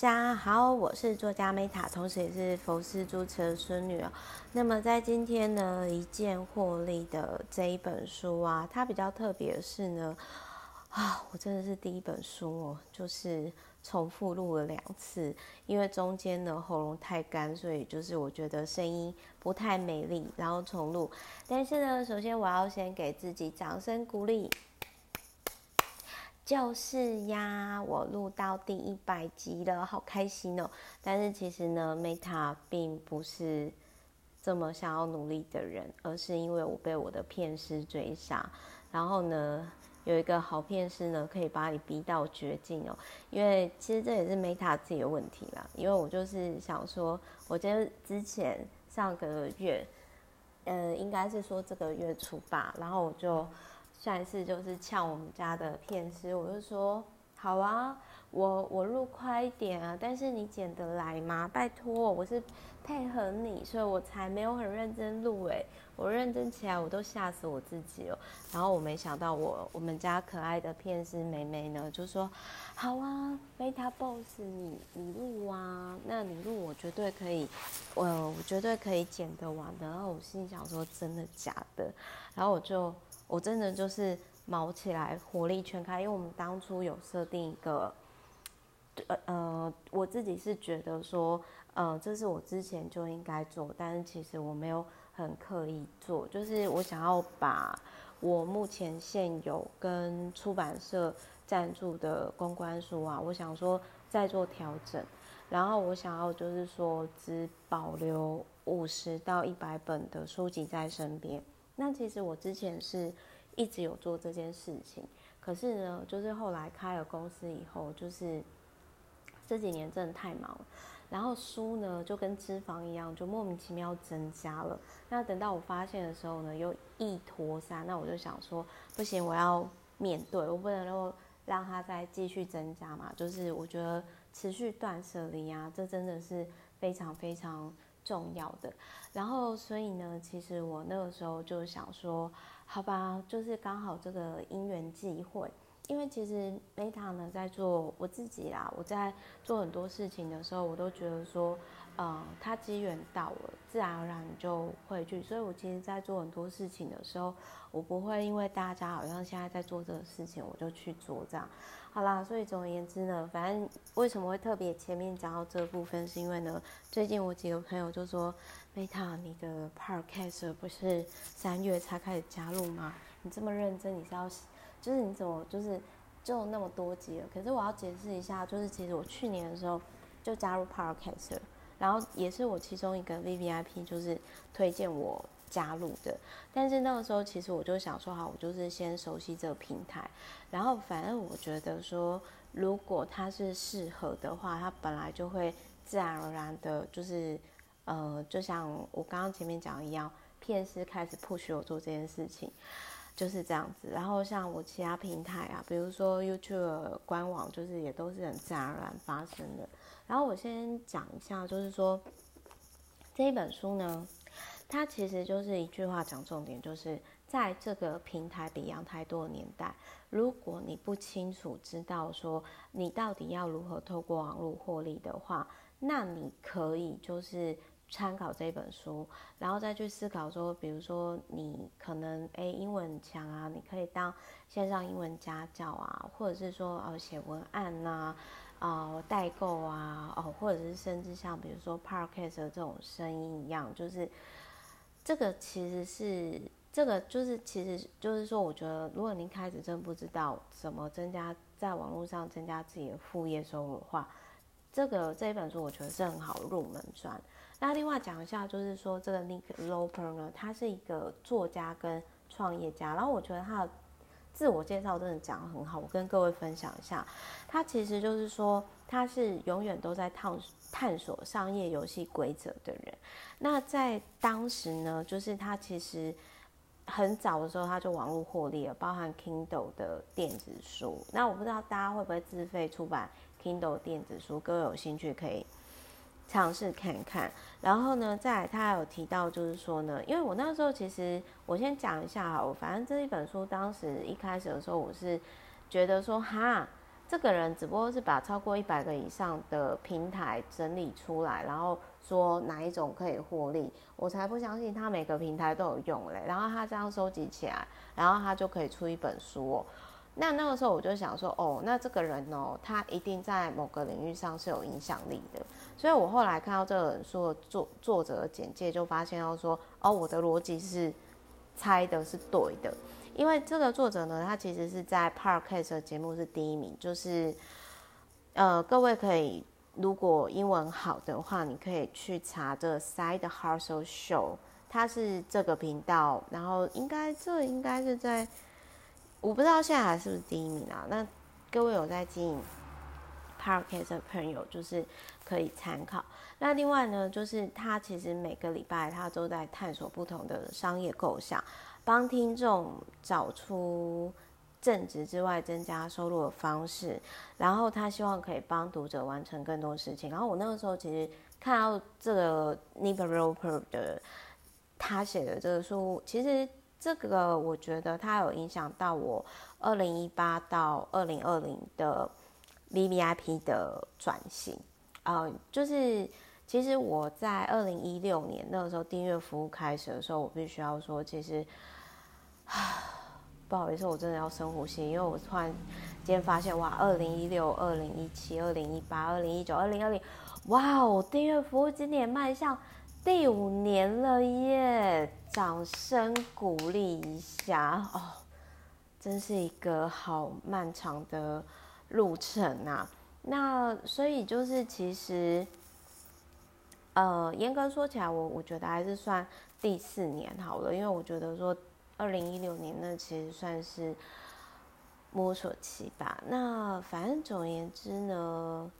家好，我是作家 Meta，同时也是佛斯主持的孙女哦。那么在今天呢，一键获利的这一本书啊，它比较特别的是呢，啊，我真的是第一本书哦，就是重复录了两次，因为中间呢喉咙太干，所以就是我觉得声音不太美丽，然后重录。但是呢，首先我要先给自己掌声鼓励。就是呀，我录到第一百集了，好开心哦！但是其实呢，Meta 并不是这么想要努力的人，而是因为我被我的骗师追杀。然后呢，有一个好骗师呢，可以把你逼到绝境哦。因为其实这也是 Meta 自己的问题啦。因为我就是想说，我觉得之前上个月，呃，应该是说这个月初吧，然后我就。下一次就是呛我们家的片师，我就说好啊，我我录快一点啊，但是你剪得来吗？拜托，我是配合你，所以我才没有很认真录诶，我认真起来我都吓死我自己了。然后我没想到我我们家可爱的骗师妹妹呢，就说好啊，Meta Boss，你你录啊，那你录我绝对可以，我我绝对可以剪得完的。然后我心里想说真的假的？然后我就。我真的就是卯起来，火力全开，因为我们当初有设定一个，呃呃，我自己是觉得说，呃，这是我之前就应该做，但是其实我没有很刻意做，就是我想要把我目前现有跟出版社赞助的公关书啊，我想说再做调整，然后我想要就是说只保留五十到一百本的书籍在身边。那其实我之前是一直有做这件事情，可是呢，就是后来开了公司以后，就是这几年真的太忙了，然后书呢就跟脂肪一样，就莫名其妙增加了。那等到我发现的时候呢，又一拖三，那我就想说，不行，我要面对，我不能够让它再继续增加嘛。就是我觉得持续断舍离啊，这真的是非常非常。重要的，然后所以呢，其实我那个时候就想说，好吧，就是刚好这个因缘际会，因为其实 Meta 呢在做我自己啦，我在做很多事情的时候，我都觉得说，呃，它机缘到了，自然而然就会去，所以我其实在做很多事情的时候，我不会因为大家好像现在在做这个事情，我就去做这样。好啦，所以总而言之呢，反正为什么会特别前面讲到这部分，是因为呢，最近我几个朋友就说，Meta，你的 Podcast 不是三月才开始加入吗？你这么认真，你是要，就是你怎么就是就那么多集了？可是我要解释一下，就是其实我去年的时候就加入 Podcast，然后也是我其中一个 VVIP，就是推荐我。加入的，但是那个时候其实我就想说，好，我就是先熟悉这个平台，然后反正我觉得说，如果它是适合的话，它本来就会自然而然的，就是呃，就像我刚刚前面讲的一样，骗师开始 push 我做这件事情，就是这样子。然后像我其他平台啊，比如说 YouTube 官网，就是也都是很自然而然发生的。然后我先讲一下，就是说这一本书呢。它其实就是一句话讲重点，就是在这个平台比样太多的年代，如果你不清楚知道说你到底要如何透过网络获利的话，那你可以就是参考这本书，然后再去思考说，比如说你可能诶英文强啊，你可以当线上英文家教啊，或者是说呃写文案呐，呃、代购啊，哦或者是甚至像比如说 Podcast 的这种声音一样，就是。这个其实是，这个就是，其实就是说，我觉得，如果您开始真不知道怎么增加在网络上增加自己的副业收入的话，这个这一本书我觉得是很好入门砖。那另外讲一下，就是说这个 Nick Loper 呢，他是一个作家跟创业家，然后我觉得他的自我介绍真的讲得很好，我跟各位分享一下，他其实就是说他是永远都在探探索商业游戏规则的人。那在当时呢，就是他其实很早的时候他就网络获利了，包含 Kindle 的电子书。那我不知道大家会不会自费出版 Kindle 电子书，各位有兴趣可以尝试看看。然后呢，再他还有提到，就是说呢，因为我那时候其实我先讲一下哈，我反正这一本书当时一开始的时候，我是觉得说哈。这个人只不过是把超过一百个以上的平台整理出来，然后说哪一种可以获利，我才不相信他每个平台都有用嘞。然后他这样收集起来，然后他就可以出一本书哦。那那个时候我就想说，哦，那这个人哦，他一定在某个领域上是有影响力的。所以我后来看到这本书的作作者简介，就发现到说，哦，我的逻辑是猜的是对的。因为这个作者呢，他其实是在 Podcast 的节目是第一名，就是呃，各位可以如果英文好的话，你可以去查这个 Side Hustle Show，他是这个频道，然后应该这应该是在。我不知道现在还是不是第一名啊？那各位有在经营 Podcast 的朋友，就是可以参考。那另外呢，就是他其实每个礼拜他都在探索不同的商业构想，帮听众找出正职之外增加收入的方式。然后他希望可以帮读者完成更多事情。然后我那个时候其实看到这个 Nick Roper 的他写的这个书，其实。这个我觉得它有影响到我二零一八到二零二零的 VVIP 的转型，呃，就是其实我在二零一六年那个时候订阅服务开始的时候，我必须要说，其实，不好意思，我真的要深呼吸，因为我突然今天发现，哇，二零一六、二零一七、二零一八、二零一九、二零二零，哇哦，订阅服务今年迈向第五年了耶！掌声鼓励一下哦，真是一个好漫长的路程啊。那所以就是其实，呃，严格说起来，我我觉得还是算第四年好了，因为我觉得说二零一六年那其实算是摸索期吧。那反正总而言之呢，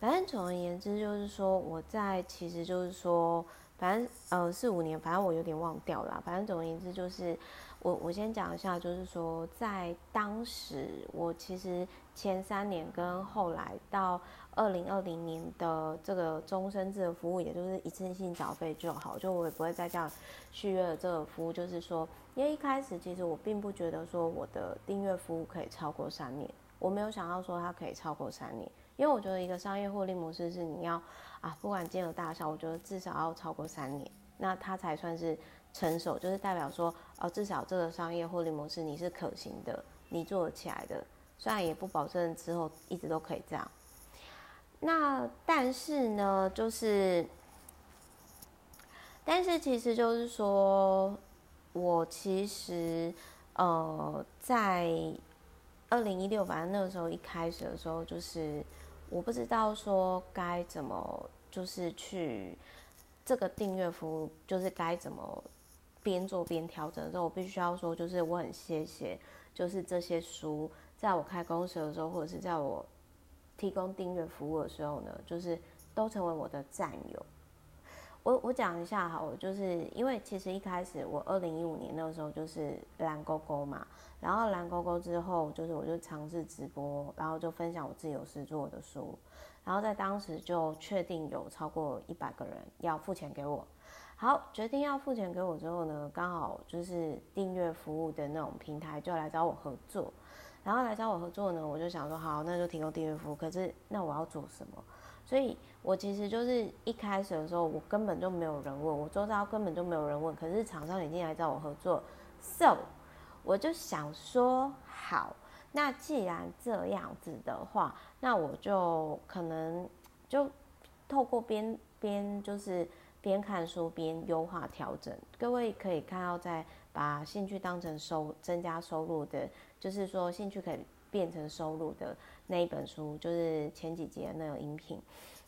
反正总而言之就是说，我在其实就是说。反正呃四五年，反正我有点忘掉了。反正总而言之，就是我我先讲一下，就是说在当时，我其实前三年跟后来到二零二零年的这个终身制的服务，也就是一次性缴费就好，就我也不会再这样续约的这个服务。就是说，因为一开始其实我并不觉得说我的订阅服务可以超过三年，我没有想到说它可以超过三年。因为我觉得一个商业获利模式是你要啊，不管金额大小，我觉得至少要超过三年，那它才算是成熟，就是代表说哦，至少这个商业获利模式你是可行的，你做得起来的，虽然也不保证之后一直都可以这样。那但是呢，就是，但是其实就是说，我其实呃在二零一六，反正那个时候一开始的时候就是。我不知道说该怎么，就是去这个订阅服务，就是该怎么边做边调整的时候，我必须要说，就是我很谢谢，就是这些书，在我开公司的时候，或者是在我提供订阅服务的时候呢，就是都成为我的战友。我我讲一下哈，我就是因为其实一开始我二零一五年那个时候就是蓝勾勾嘛，然后蓝勾勾之后就是我就尝试直播，然后就分享我自己有事做的书，然后在当时就确定有超过一百个人要付钱给我，好，决定要付钱给我之后呢，刚好就是订阅服务的那种平台就来找我合作，然后来找我合作呢，我就想说好，那就提供订阅服务，可是那我要做什么？所以，我其实就是一开始的时候，我根本就没有人问，我周遭根本就没有人问。可是厂商已经来找我合作，so 我就想说，好，那既然这样子的话，那我就可能就透过边边就是边看书边优化调整。各位可以看到，在把兴趣当成收增加收入的，就是说兴趣可以变成收入的。那一本书就是前几集的那个音频，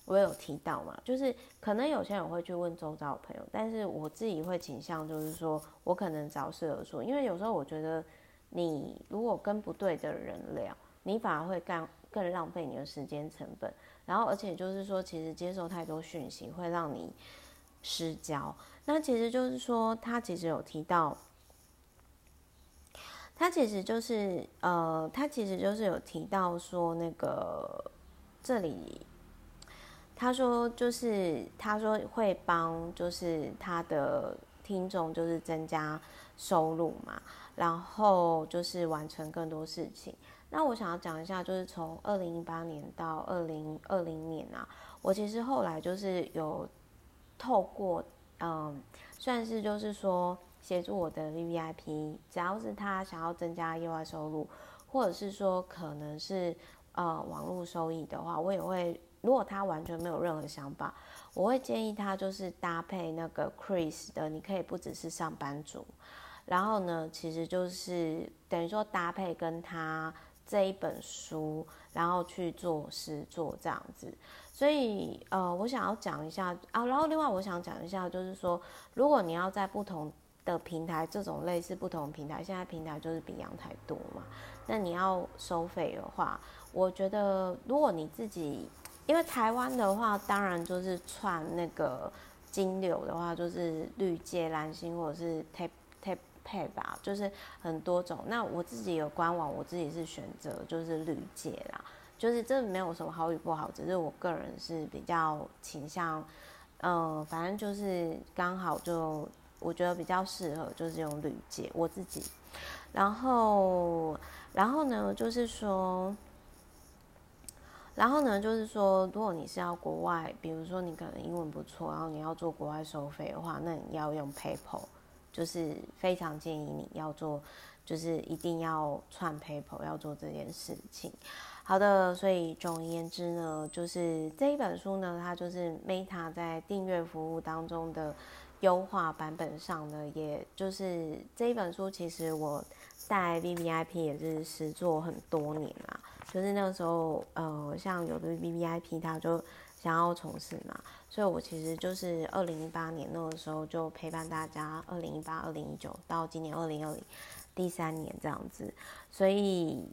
我有提到嘛，就是可能有些人会去问周遭的朋友，但是我自己会倾向就是说我可能找适合说，因为有时候我觉得你如果跟不对的人聊，你反而会更更浪费你的时间成本，然后而且就是说其实接受太多讯息会让你失焦，那其实就是说他其实有提到。他其实就是呃，他其实就是有提到说那个这里，他说就是他说会帮就是他的听众就是增加收入嘛，然后就是完成更多事情。那我想要讲一下，就是从二零一八年到二零二零年啊，我其实后来就是有透过嗯，算是就是说协助我的 V I P，只要是他想要增加意外收入，或者是说可能是呃网络收益的话，我也会。如果他完全没有任何想法，我会建议他就是搭配那个 Chris 的，你可以不只是上班族，然后呢，其实就是等于说搭配跟他这一本书，然后去做诗作这样子。所以呃，我想要讲一下啊，然后另外我想讲一下，就是说，如果你要在不同的平台，这种类似不同平台，现在平台就是比阳台多嘛，那你要收费的话，我觉得如果你自己。因为台湾的话，当然就是串那个金流的话，就是绿界、蓝星或者是太配吧，就是很多种。那我自己有官网，我自己是选择就是绿界啦，就是这没有什么好与不好，只是我个人是比较倾向，嗯、反正就是刚好就我觉得比较适合，就是用绿界我自己。然后，然后呢，就是说。然后呢，就是说，如果你是要国外，比如说你可能英文不错，然后你要做国外收费的话，那你要用 PayPal，就是非常建议你要做，就是一定要串 PayPal 要做这件事情。好的，所以总而言之呢，就是这一本书呢，它就是 Meta 在订阅服务当中的优化版本上呢，也就是这一本书，其实我带 VVIP 也是实做很多年啦。就是那个时候，呃，像有的 VVIP 他就想要从事嘛，所以我其实就是二零一八年那个时候就陪伴大家，二零一八、二零一九到今年二零二零第三年这样子，所以，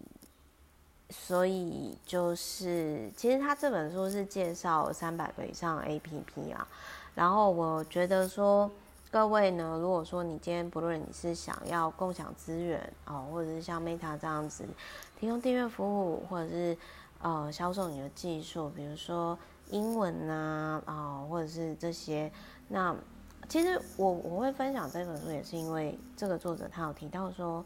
所以就是其实他这本书是介绍三百个以上 APP 啊，然后我觉得说。各位呢，如果说你今天不论你是想要共享资源哦，或者是像 Meta 这样子提供订阅服务，或者是呃销售你的技术，比如说英文呐啊、哦，或者是这些，那其实我我会分享这本书，也是因为这个作者他有提到说，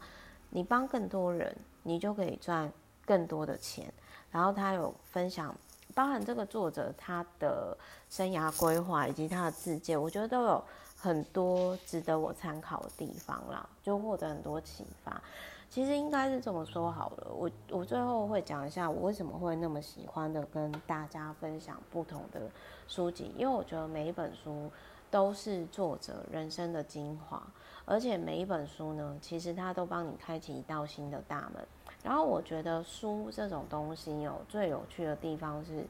你帮更多人，你就可以赚更多的钱。然后他有分享，包含这个作者他的生涯规划以及他的自荐，我觉得都有。很多值得我参考的地方啦，就获得很多启发。其实应该是这么说好了，我我最后会讲一下我为什么会那么喜欢的跟大家分享不同的书籍，因为我觉得每一本书都是作者人生的精华，而且每一本书呢，其实它都帮你开启一道新的大门。然后我觉得书这种东西有最有趣的地方是。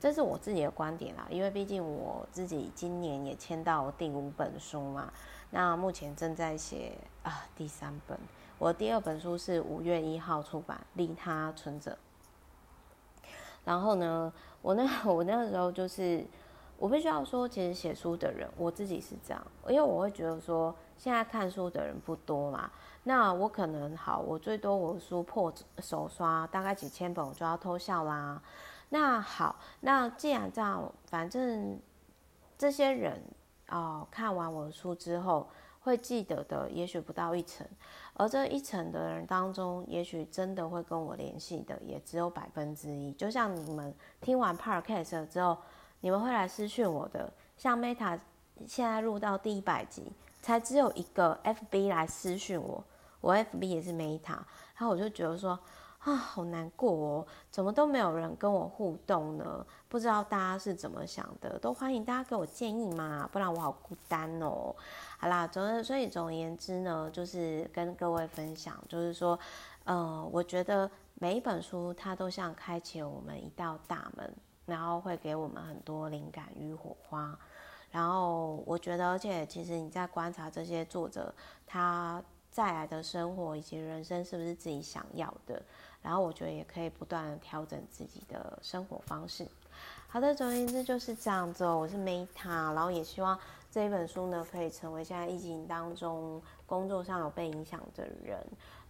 这是我自己的观点啦，因为毕竟我自己今年也签到第五本书嘛，那目前正在写啊第三本，我第二本书是五月一号出版，利他存折。然后呢，我那 我那个时候就是，我必须要说，其实写书的人，我自己是这样，因为我会觉得说，现在看书的人不多嘛，那我可能好，我最多我书破手刷大概几千本，我就要偷笑啦。那好，那既然这样，反正这些人哦，看完我的书之后会记得的，也许不到一成，而这一成的人当中，也许真的会跟我联系的，也只有百分之一。就像你们听完 Podcast 之后，你们会来私讯我的，像 Meta 现在录到第一百集，才只有一个 FB 来私讯我，我 FB 也是 Meta，然后我就觉得说。啊，好难过哦！怎么都没有人跟我互动呢？不知道大家是怎么想的，都欢迎大家给我建议嘛，不然我好孤单哦。好啦，总之，所以总而言之呢，就是跟各位分享，就是说，呃，我觉得每一本书它都像开启了我们一道大门，然后会给我们很多灵感与火花。然后我觉得，而且其实你在观察这些作者他再来的生活以及人生是不是自己想要的。然后我觉得也可以不断调整自己的生活方式。好的，总而言之就是这样子哦。我是 Meta，然后也希望这一本书呢，可以成为现在疫情当中工作上有被影响的人，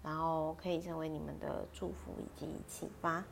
然后可以成为你们的祝福以及启发。